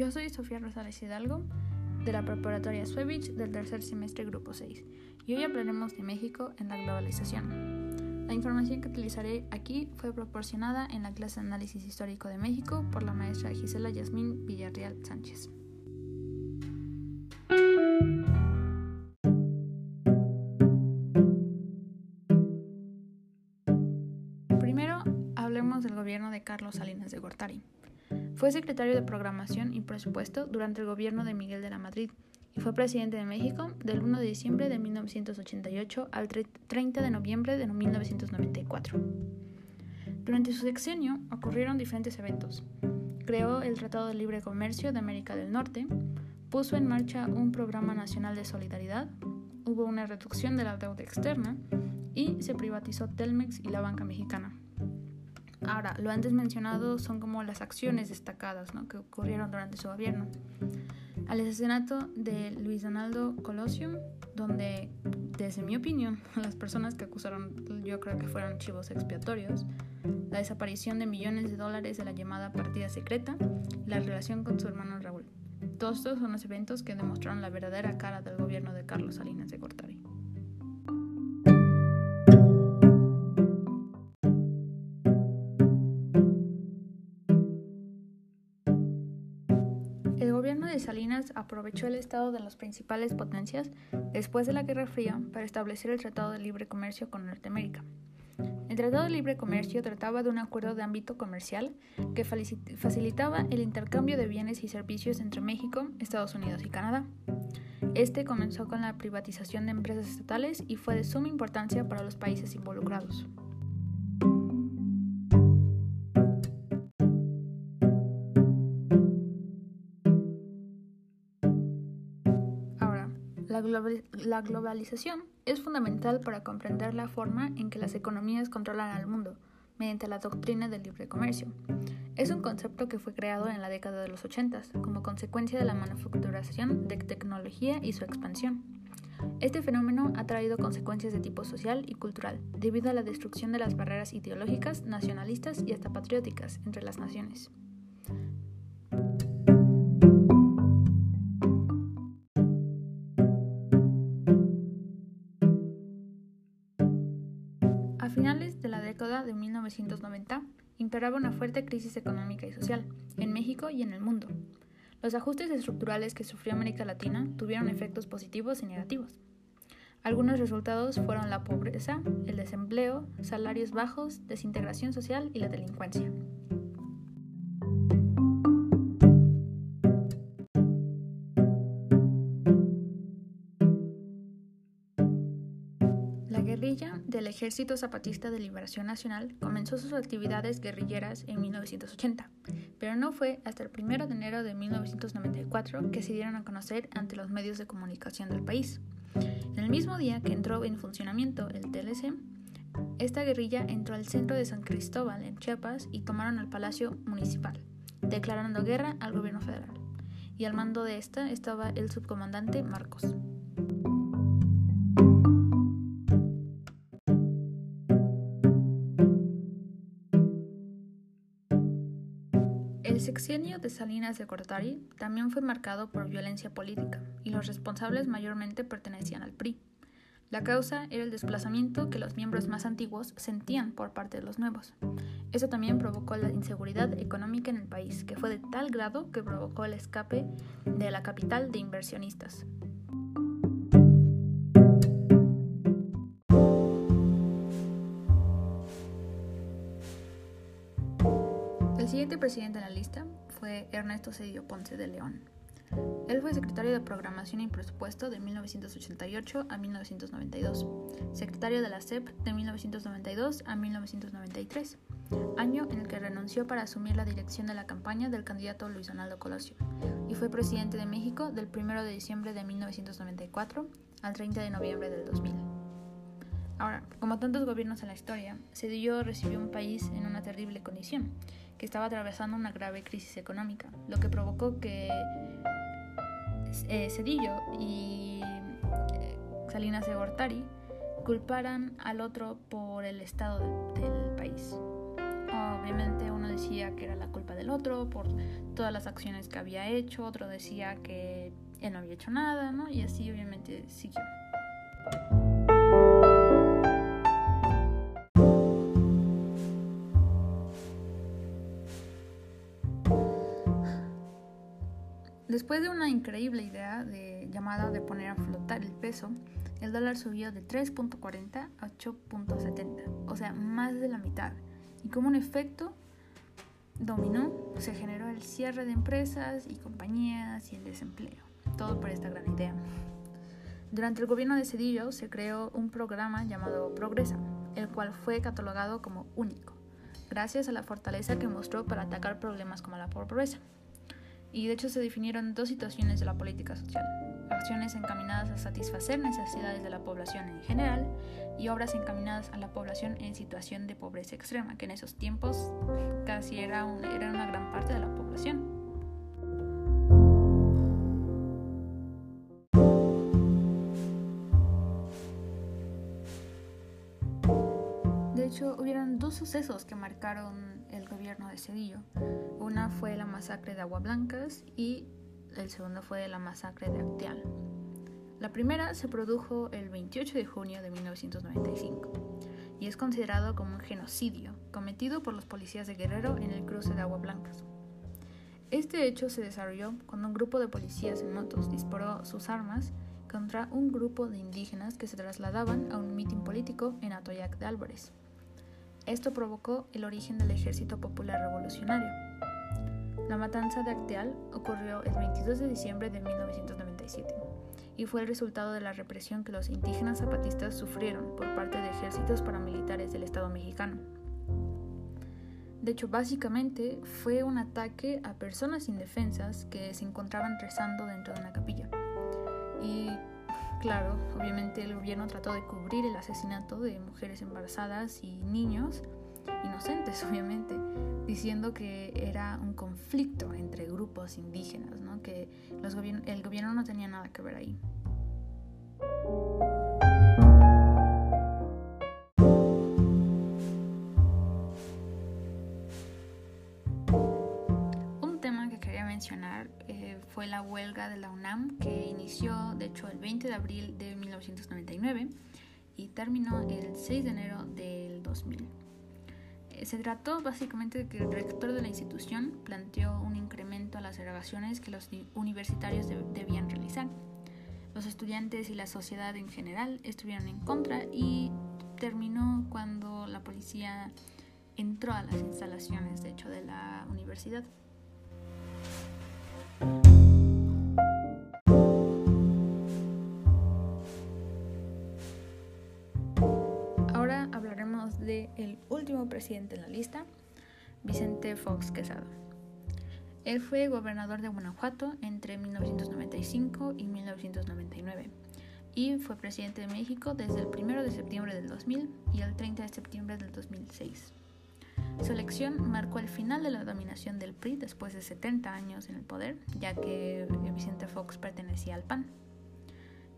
Yo soy Sofía Rosales Hidalgo, de la Preparatoria Suevich del tercer semestre Grupo 6, y hoy hablaremos de México en la globalización. La información que utilizaré aquí fue proporcionada en la clase de Análisis Histórico de México por la maestra Gisela Yasmín Villarreal Sánchez. Fue secretario de Programación y Presupuesto durante el gobierno de Miguel de la Madrid y fue presidente de México del 1 de diciembre de 1988 al 30 de noviembre de 1994. Durante su sexenio ocurrieron diferentes eventos. Creó el Tratado de Libre Comercio de América del Norte, puso en marcha un programa nacional de solidaridad, hubo una reducción de la deuda externa y se privatizó Telmex y la banca mexicana. Ahora, lo antes mencionado son como las acciones destacadas que ocurrieron durante su gobierno. Al asesinato de Luis Donaldo Colosio, donde, desde mi opinión, las personas que acusaron yo creo que fueron chivos expiatorios, la desaparición de millones de dólares de la llamada partida secreta la relación con su hermano Raúl. Todos estos son los eventos que demostraron la verdadera cara del gobierno de Carlos Salinas de Gortari. Salinas aprovechó el estado de las principales potencias después de la Guerra Fría para establecer el Tratado de Libre Comercio con Norteamérica. El Tratado de Libre Comercio trataba de un acuerdo de ámbito comercial que facilitaba el intercambio de bienes y servicios entre México, Estados Unidos y Canadá. Este comenzó con la privatización de empresas estatales y fue de suma importancia para los países involucrados. La, globalización es fundamental para comprender la forma en que las economías controlan al mundo mediante la doctrina del libre comercio. Es un concepto que fue creado en la década de los 80 como consecuencia de la manufacturación de tecnología y su expansión. Este fenómeno ha traído consecuencias de tipo social y cultural, debido a la destrucción de las barreras ideológicas, nacionalistas y hasta patrióticas entre las naciones. 1990 imperaba una fuerte crisis económica y social en México y en el mundo. Los ajustes estructurales que sufrió América Latina tuvieron efectos positivos y negativos. Algunos resultados fueron la pobreza, el desempleo, salarios bajos, desintegración social y la delincuencia. Ejército Zapatista de Liberación Nacional comenzó sus actividades guerrilleras en 1980, pero no fue hasta el 1 de enero de 1994 que se dieron a conocer ante los medios de comunicación del país. El mismo día que entró en funcionamiento el TLC, esta guerrilla entró al centro de San Cristóbal, en Chiapas, y tomaron el Palacio Municipal, declarando guerra al gobierno federal. Y al mando de esta estaba el subcomandante Marcos. Sexenio de Salinas de Gortari también fue marcado por violencia política y los responsables mayormente pertenecían al PRI. La causa era el desplazamiento que los miembros más antiguos sentían por parte de los nuevos. Eso también provocó la inseguridad económica en el país, que fue de tal grado que provocó el escape de la capital de inversionistas. Presidente en la lista fue Ernesto Cedillo Ponce de León. Él fue secretario de Programación y Presupuesto de 1988 a 1992, secretario de la CEP de 1992 a 1993, año en el que renunció para asumir la dirección de la campaña del candidato Luis Donaldo Colosio, y fue presidente de México del 1 de diciembre de 1994 al 30 de noviembre del 2000. Ahora, como tantos gobiernos en la historia, Cedillo recibió un país en una terrible condición, que estaba atravesando una grave crisis económica, lo que provocó que eh, Cedillo y eh, Salinas de Gortari culparan al otro por el estado del país. obviamente uno decía que era la culpa del otro por todas las acciones que había hecho, otro decía que él no había hecho nada, ¿no? Y así obviamente siguió. Después de una increíble idea de, llamada de poner a flotar el peso, el dólar subió de 3.40 a 8.70, o sea, más de la mitad. Y como un efecto dominó, se generó el cierre de empresas y compañías y el desempleo. Todo por esta gran idea. Durante el gobierno de Cedillo se creó un programa llamado Progresa, el cual fue catalogado como único, gracias a la fortaleza que mostró para atacar problemas como la pobreza y de hecho se definieron dos situaciones de la política social, acciones encaminadas a satisfacer necesidades de la población en general y obras encaminadas a la población en situación de pobreza extrema, que en esos tiempos casi era, una gran parte de la población. Hubieron dos sucesos que marcaron el gobierno de Cedillo. Una fue la masacre de Agua Blancas y el segundo fue la masacre de Acteal. La primera se produjo el 28 de junio de 1995 y es considerado como un genocidio cometido por los policías de Guerrero en el cruce de Agua Blancas. Este hecho se desarrolló cuando un grupo de policías en motos disparó sus armas contra un grupo de indígenas que se trasladaban a un mitin político en Atoyac de Álvarez. Esto provocó el origen del Ejército Popular Revolucionario. La matanza de Acteal ocurrió el 22 de diciembre de 1997 y fue el resultado de la represión que los indígenas zapatistas sufrieron por parte de ejércitos paramilitares del Estado mexicano. De hecho, básicamente fue un ataque a personas indefensas que se encontraban rezando dentro de una capilla. Y Claro, obviamente el gobierno trató de cubrir el asesinato de mujeres embarazadas y niños inocentes, obviamente, diciendo que era un conflicto entre grupos indígenas, ¿no? que el gobierno no tenía nada que ver ahí. Fue la huelga de la UNAM que inició de hecho el 20 de abril de 1999 y terminó el 6 de enero del 2000. Eh, se trató básicamente de que el rector de la institución planteó un incremento a las erogaciones que los universitarios debían realizar. Los estudiantes y la sociedad en general estuvieron en contra y terminó cuando la policía entró a las instalaciones de hecho de la universidad. El último presidente en la lista, Vicente Fox Quesada. Él fue gobernador de Guanajuato entre 1995 y 1999 y fue presidente de México desde el 1 de septiembre del 2000 y el 30 de septiembre del 2006. Su elección marcó el final de la dominación del PRI después de 70 años en el poder, ya que Vicente Fox pertenecía al PAN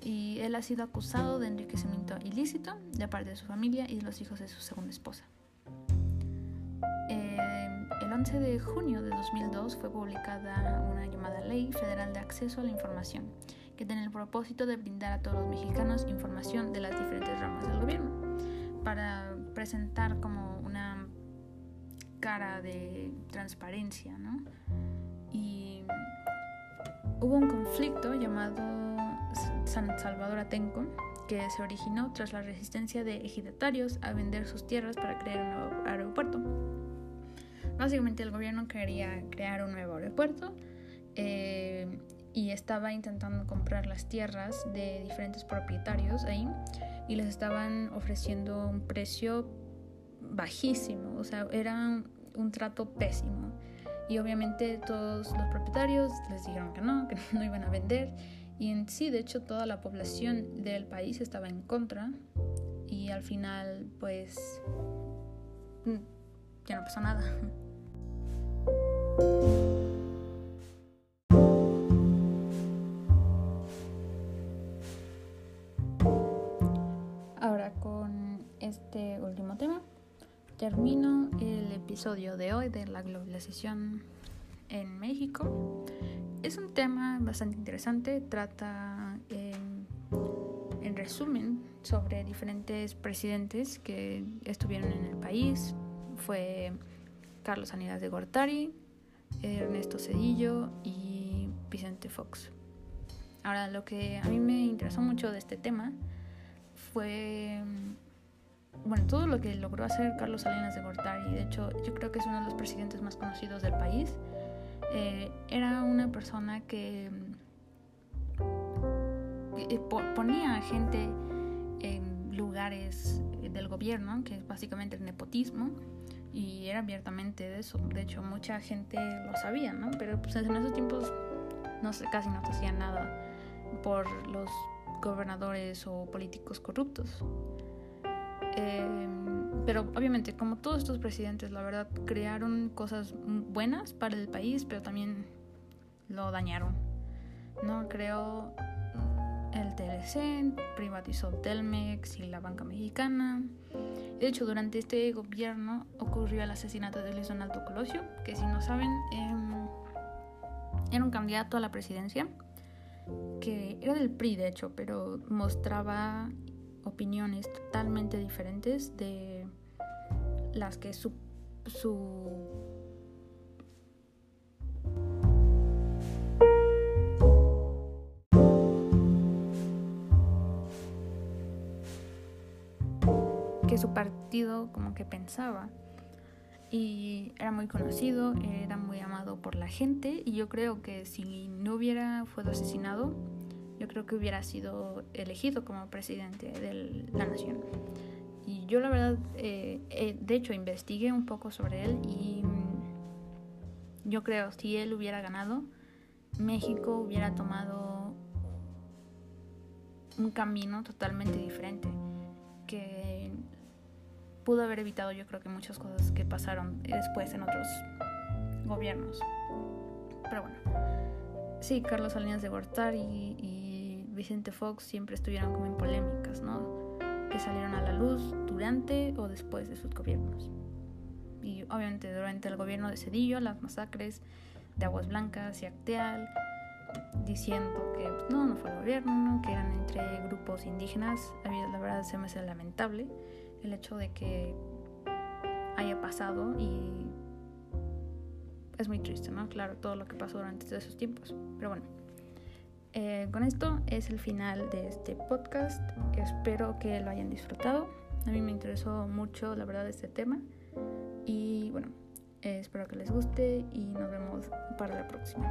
y él ha sido acusado de enriquecimiento ilícito de parte de su familia y de los hijos de su segunda esposa. Eh, el 11 de junio de 2002 fue publicada una llamada Ley Federal de Acceso a la Información, que tiene el propósito de brindar a todos los mexicanos información de las diferentes ramas del gobierno, para presentar como una cara de transparencia, ¿no? Y hubo un conflicto llamado San Salvador Atenco, que se originó tras la resistencia de ejidatarios a vender sus tierras para crear un nuevo aeropuerto. Básicamente el gobierno quería crear un nuevo aeropuerto eh, y estaba intentando comprar las tierras de diferentes propietarios ahí y les estaban ofreciendo un precio bajísimo, o sea, era un trato pésimo. Y obviamente todos los propietarios les dijeron que no, que no iban a vender y en sí, de hecho, toda la población del país estaba en contra y al final, pues, mm, ya no pasó nada. Ahora con este último tema, termino el episodio de hoy de la globalización en México. Es un tema bastante interesante, trata en, en resumen sobre diferentes presidentes que estuvieron en el país. Fue Carlos Aníbal de Gortari, Ernesto Cedillo y Vicente Fox. Ahora, lo que a mí me interesó mucho de este tema fue bueno, todo lo que logró hacer Carlos Salinas de Gortari, de hecho yo creo que es uno de los presidentes más conocidos del país, eh, era una persona que eh, ponía gente en lugares del gobierno, que es básicamente el nepotismo, y era abiertamente de eso. De hecho, mucha gente lo sabía, ¿no? Pero pues, en esos tiempos no sé, casi no se hacía nada por los gobernadores o políticos corruptos. Em, pero obviamente, como todos estos presidentes, la verdad, crearon cosas buenas para el país, pero también lo dañaron. ¿no? Creó el TLC, privatizó Telmex y la banca mexicana. De hecho, durante este gobierno ocurrió el asesinato de Luis Donaldo Colosio, que si no saben, em, era un candidato a la presidencia, que era del PRI, de hecho, pero mostraba opiniones totalmente diferentes de las que su, su que su partido como que pensaba y era muy conocido, era muy amado por la gente y yo creo que si no hubiera fue asesinado yo creo que hubiera sido elegido como presidente de la nación. Yo la verdad, eh, eh, de hecho, investigué un poco sobre él y mm, yo creo, si él hubiera ganado, México hubiera tomado un camino totalmente diferente, que pudo haber evitado yo creo que muchas cosas que pasaron después en otros gobiernos. Pero bueno, sí, Carlos Salinas de Gortari y Vicente Fox siempre estuvieron como en polémicas, ¿no? Salieron a la luz durante o después de sus gobiernos. Y obviamente durante el gobierno de Cedillo, las masacres de Aguas Blancas y Acteal, diciendo que pues, no, no fue el gobierno, que eran entre grupos indígenas. La verdad se me hace lamentable el hecho de que haya pasado y es muy triste, ¿no? Claro, todo lo que pasó durante esos tiempos. Pero bueno, eh, con esto es el final de este podcast. Espero que lo hayan disfrutado. A mí me interesó mucho, la verdad, este tema. Y bueno, espero que les guste y nos vemos para la próxima.